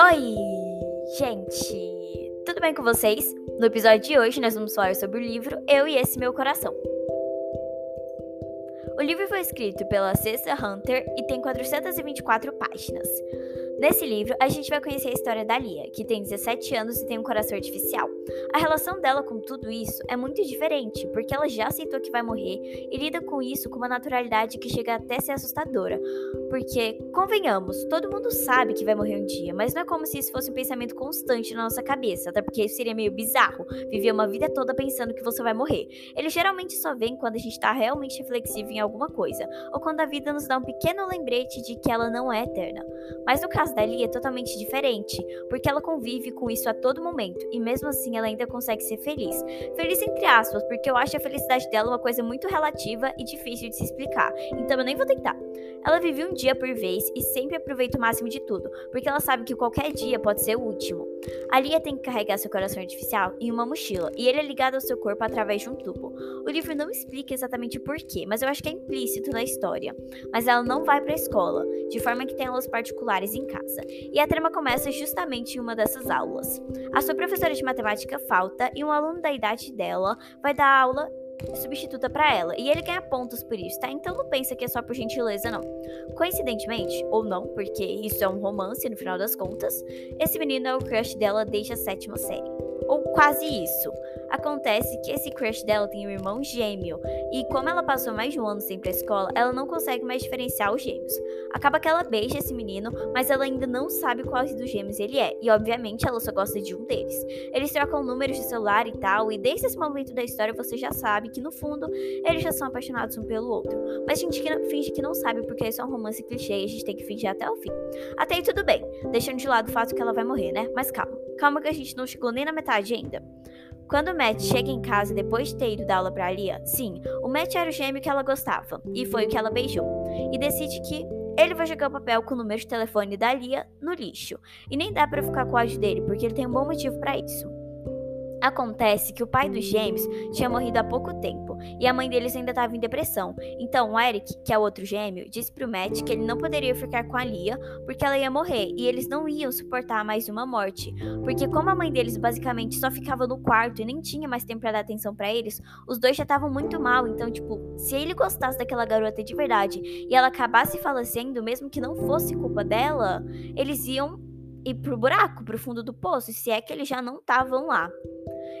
Oi, gente! Tudo bem com vocês? No episódio de hoje nós vamos falar sobre o livro Eu e Esse Meu Coração. O livro foi escrito pela Cessa Hunter e tem 424 páginas. Nesse livro, a gente vai conhecer a história da Lia, que tem 17 anos e tem um coração artificial. A relação dela com tudo isso é muito diferente, porque ela já aceitou que vai morrer e lida com isso com uma naturalidade que chega até a ser assustadora. Porque, convenhamos, todo mundo sabe que vai morrer um dia, mas não é como se isso fosse um pensamento constante na nossa cabeça, até porque isso seria meio bizarro, viver uma vida toda pensando que você vai morrer. Ele geralmente só vem quando a gente está realmente reflexivo em alguma coisa, ou quando a vida nos dá um pequeno lembrete de que ela não é eterna. Mas no caso da Lia é totalmente diferente, porque ela convive com isso a todo momento e mesmo assim ela ainda consegue ser feliz. Feliz entre aspas, porque eu acho a felicidade dela uma coisa muito relativa e difícil de se explicar, então eu nem vou tentar. Ela vive um dia por vez e sempre aproveita o máximo de tudo, porque ela sabe que qualquer dia pode ser o último. A Lia tem que carregar seu coração artificial em uma mochila e ele é ligado ao seu corpo através de um tubo. O livro não explica exatamente porquê, mas eu acho que é implícito na história. Mas ela não vai para a escola, de forma que tem aulas particulares em casa. E a trama começa justamente em uma dessas aulas. A sua professora de matemática falta e um aluno da idade dela vai dar aula substituta para ela, e ele ganha pontos por isso, tá? Então não pensa que é só por gentileza, não. Coincidentemente, ou não, porque isso é um romance no final das contas, esse menino é o crush dela desde a sétima série. Ou quase isso. Acontece que esse crush dela tem um irmão gêmeo, e como ela passou mais de um ano sem ir pra escola, ela não consegue mais diferenciar os gêmeos. Acaba que ela beija esse menino, mas ela ainda não sabe qual dos gêmeos ele é, e obviamente ela só gosta de um deles. Eles trocam números de celular e tal, e desde esse momento da história você já sabe que no fundo eles já são apaixonados um pelo outro. Mas a gente finge que não sabe porque isso é um romance clichê e a gente tem que fingir até o fim. Até aí tudo bem, deixando de lado o fato que ela vai morrer, né? Mas calma, calma que a gente não chegou nem na metade ainda. Quando Matt chega em casa depois de ter ido dar aula pra Lia, sim, o Matt era o gêmeo que ela gostava, e foi o que ela beijou. E decide que ele vai jogar o papel com o número de telefone da Lia no lixo. E nem dá para ficar com o ódio dele, porque ele tem um bom motivo para isso. Acontece que o pai dos gêmeos tinha morrido há pouco tempo e a mãe deles ainda estava em depressão. Então o Eric, que é o outro gêmeo, disse pro Matt que ele não poderia ficar com a Lia porque ela ia morrer e eles não iam suportar mais uma morte. Porque como a mãe deles basicamente só ficava no quarto e nem tinha mais tempo para dar atenção para eles, os dois já estavam muito mal. Então, tipo, se ele gostasse daquela garota de verdade e ela acabasse falecendo, mesmo que não fosse culpa dela, eles iam ir pro buraco, pro fundo do poço, se é que eles já não estavam lá.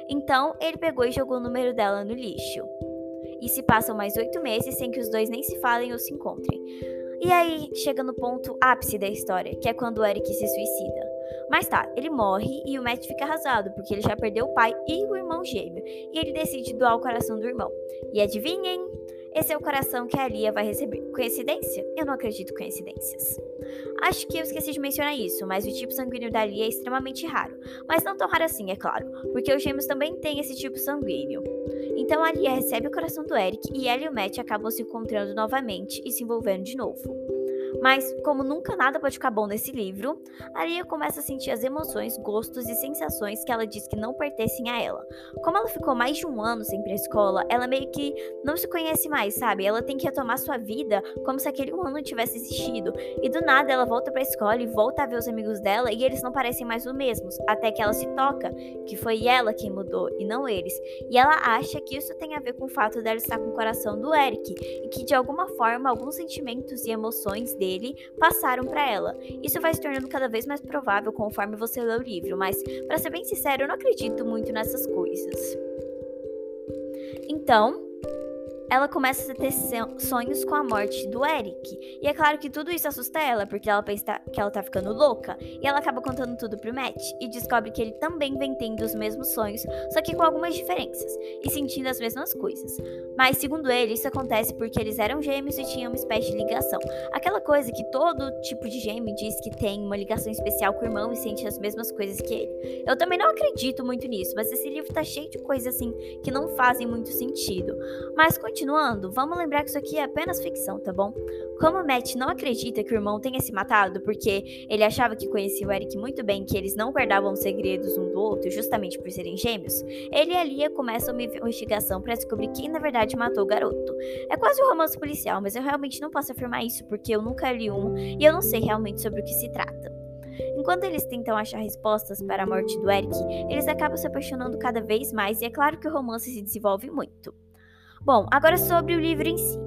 Então ele pegou e jogou o número dela no lixo. E se passam mais oito meses sem que os dois nem se falem ou se encontrem. E aí chega no ponto ápice da história, que é quando o Eric se suicida. Mas tá, ele morre e o Matt fica arrasado, porque ele já perdeu o pai e o irmão gêmeo. E ele decide doar o coração do irmão. E adivinhem? Esse é o coração que a Lia vai receber. Coincidência? Eu não acredito em coincidências. Acho que eu esqueci de mencionar isso, mas o tipo sanguíneo da Lia é extremamente raro. Mas não tão raro assim, é claro, porque os gêmeos também têm esse tipo sanguíneo. Então a Lia recebe o coração do Eric e ela e o Matt acabam se encontrando novamente e se envolvendo de novo. Mas, como nunca nada pode ficar bom nesse livro, a Lia começa a sentir as emoções, gostos e sensações que ela diz que não pertencem a ela. Como ela ficou mais de um ano sem ir pra escola, ela meio que não se conhece mais, sabe? Ela tem que retomar sua vida como se aquele um ano tivesse existido. E do nada ela volta pra escola e volta a ver os amigos dela e eles não parecem mais os mesmos. Até que ela se toca que foi ela quem mudou e não eles. E ela acha que isso tem a ver com o fato dela estar com o coração do Eric e que de alguma forma alguns sentimentos e emoções dele dele passaram para ela. Isso vai se tornando cada vez mais provável conforme você lê o livro, mas, para ser bem sincero, eu não acredito muito nessas coisas. Então, ela começa a ter sonhos com a morte do Eric. E é claro que tudo isso assusta ela, porque ela pensa que ela tá ficando louca. E ela acaba contando tudo pro Matt e descobre que ele também vem tendo os mesmos sonhos, só que com algumas diferenças, e sentindo as mesmas coisas. Mas, segundo ele, isso acontece porque eles eram gêmeos e tinham uma espécie de ligação. Aquela coisa que todo tipo de gêmeo diz que tem uma ligação especial com o irmão e sente as mesmas coisas que ele. Eu também não acredito muito nisso, mas esse livro tá cheio de coisas assim que não fazem muito sentido. Mas continuando, vamos lembrar que isso aqui é apenas ficção, tá bom? Como Matt não acredita que o irmão tenha se matado porque ele achava que conhecia o Eric muito bem, que eles não guardavam segredos um do outro justamente por serem gêmeos, ele e a Lia começam uma investigação para descobrir quem na verdade matou o garoto. É quase um romance policial, mas eu realmente não posso afirmar isso porque eu nunca li um e eu não sei realmente sobre o que se trata. Enquanto eles tentam achar respostas para a morte do Eric, eles acabam se apaixonando cada vez mais e é claro que o romance se desenvolve muito. Bom, agora sobre o livro em si.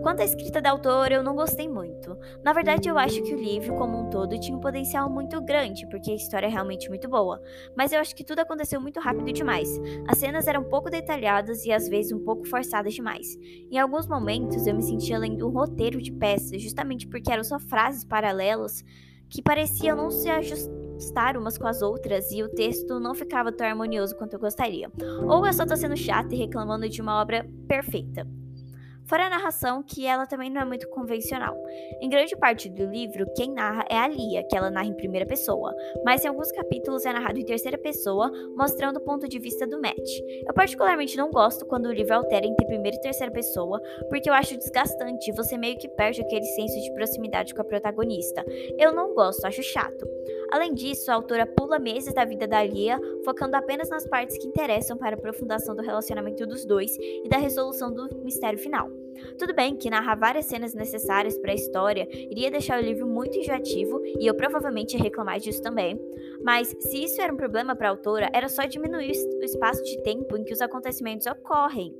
Quanto à escrita da autora, eu não gostei muito. Na verdade, eu acho que o livro, como um todo, tinha um potencial muito grande, porque a história é realmente muito boa. Mas eu acho que tudo aconteceu muito rápido demais. As cenas eram pouco detalhadas e às vezes um pouco forçadas demais. Em alguns momentos, eu me sentia lendo um roteiro de peças, justamente porque eram só frases paralelas que pareciam não se ajustar umas com as outras e o texto não ficava tão harmonioso quanto eu gostaria. Ou eu só tô sendo chata e reclamando de uma obra perfeita. Fora a narração, que ela também não é muito convencional. Em grande parte do livro, quem narra é a Lia, que ela narra em primeira pessoa, mas em alguns capítulos é narrado em terceira pessoa, mostrando o ponto de vista do Matt. Eu particularmente não gosto quando o livro altera entre primeira e terceira pessoa, porque eu acho desgastante, você meio que perde aquele senso de proximidade com a protagonista. Eu não gosto, acho chato. Além disso, a autora pula meses da vida da Lia, focando apenas nas partes que interessam para a aprofundação do relacionamento dos dois e da resolução do mistério final. Tudo bem que narrar várias cenas necessárias para a história iria deixar o livro muito enjoativo e eu provavelmente ia reclamar disso também, mas se isso era um problema para a autora, era só diminuir o espaço de tempo em que os acontecimentos ocorrem.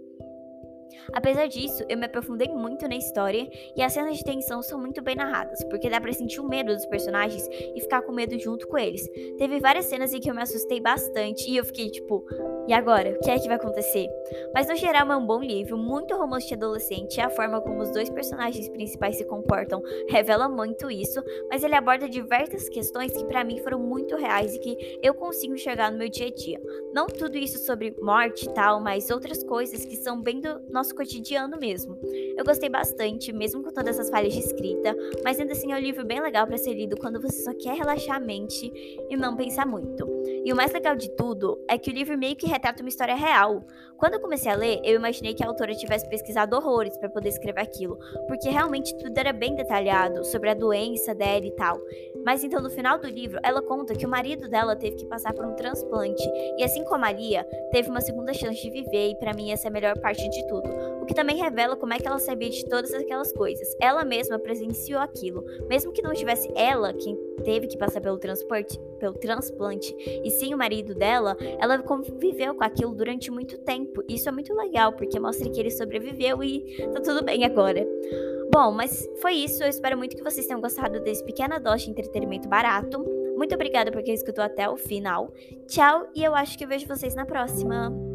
Apesar disso, eu me aprofundei muito na história e as cenas de tensão são muito bem narradas, porque dá pra sentir o medo dos personagens e ficar com medo junto com eles. Teve várias cenas em que eu me assustei bastante e eu fiquei tipo, e agora? O que é que vai acontecer? Mas no geral é um bom livro, muito romance de adolescente e a forma como os dois personagens principais se comportam revela muito isso, mas ele aborda diversas questões que para mim foram muito reais e que eu consigo enxergar no meu dia a dia. Não tudo isso sobre morte e tal, mas outras coisas que são bem do nosso cotidiano mesmo. Eu gostei bastante, mesmo com todas essas falhas de escrita, mas ainda assim é um livro bem legal para ser lido quando você só quer relaxar a mente e não pensar muito. E o mais legal de tudo é que o livro meio que retrata uma história real. Quando eu comecei a ler, eu imaginei que a autora tivesse pesquisado horrores para poder escrever aquilo, porque realmente tudo era bem detalhado sobre a doença dela e tal. Mas então no final do livro, ela conta que o marido dela teve que passar por um transplante e assim como a Lia, teve uma segunda chance de viver e para mim essa é a melhor parte de tudo. O que também revela como é que ela sabia de todas aquelas coisas. Ela mesma presenciou aquilo, mesmo que não tivesse ela quem teve que passar pelo transporte, pelo transplante, e sim o marido dela, ela conviveu com aquilo durante muito tempo. Isso é muito legal, porque mostra que ele sobreviveu e tá tudo bem agora. Bom, mas foi isso. Eu espero muito que vocês tenham gostado desse pequena dose de entretenimento barato. Muito obrigada por quem escutou até o final. Tchau, e eu acho que eu vejo vocês na próxima.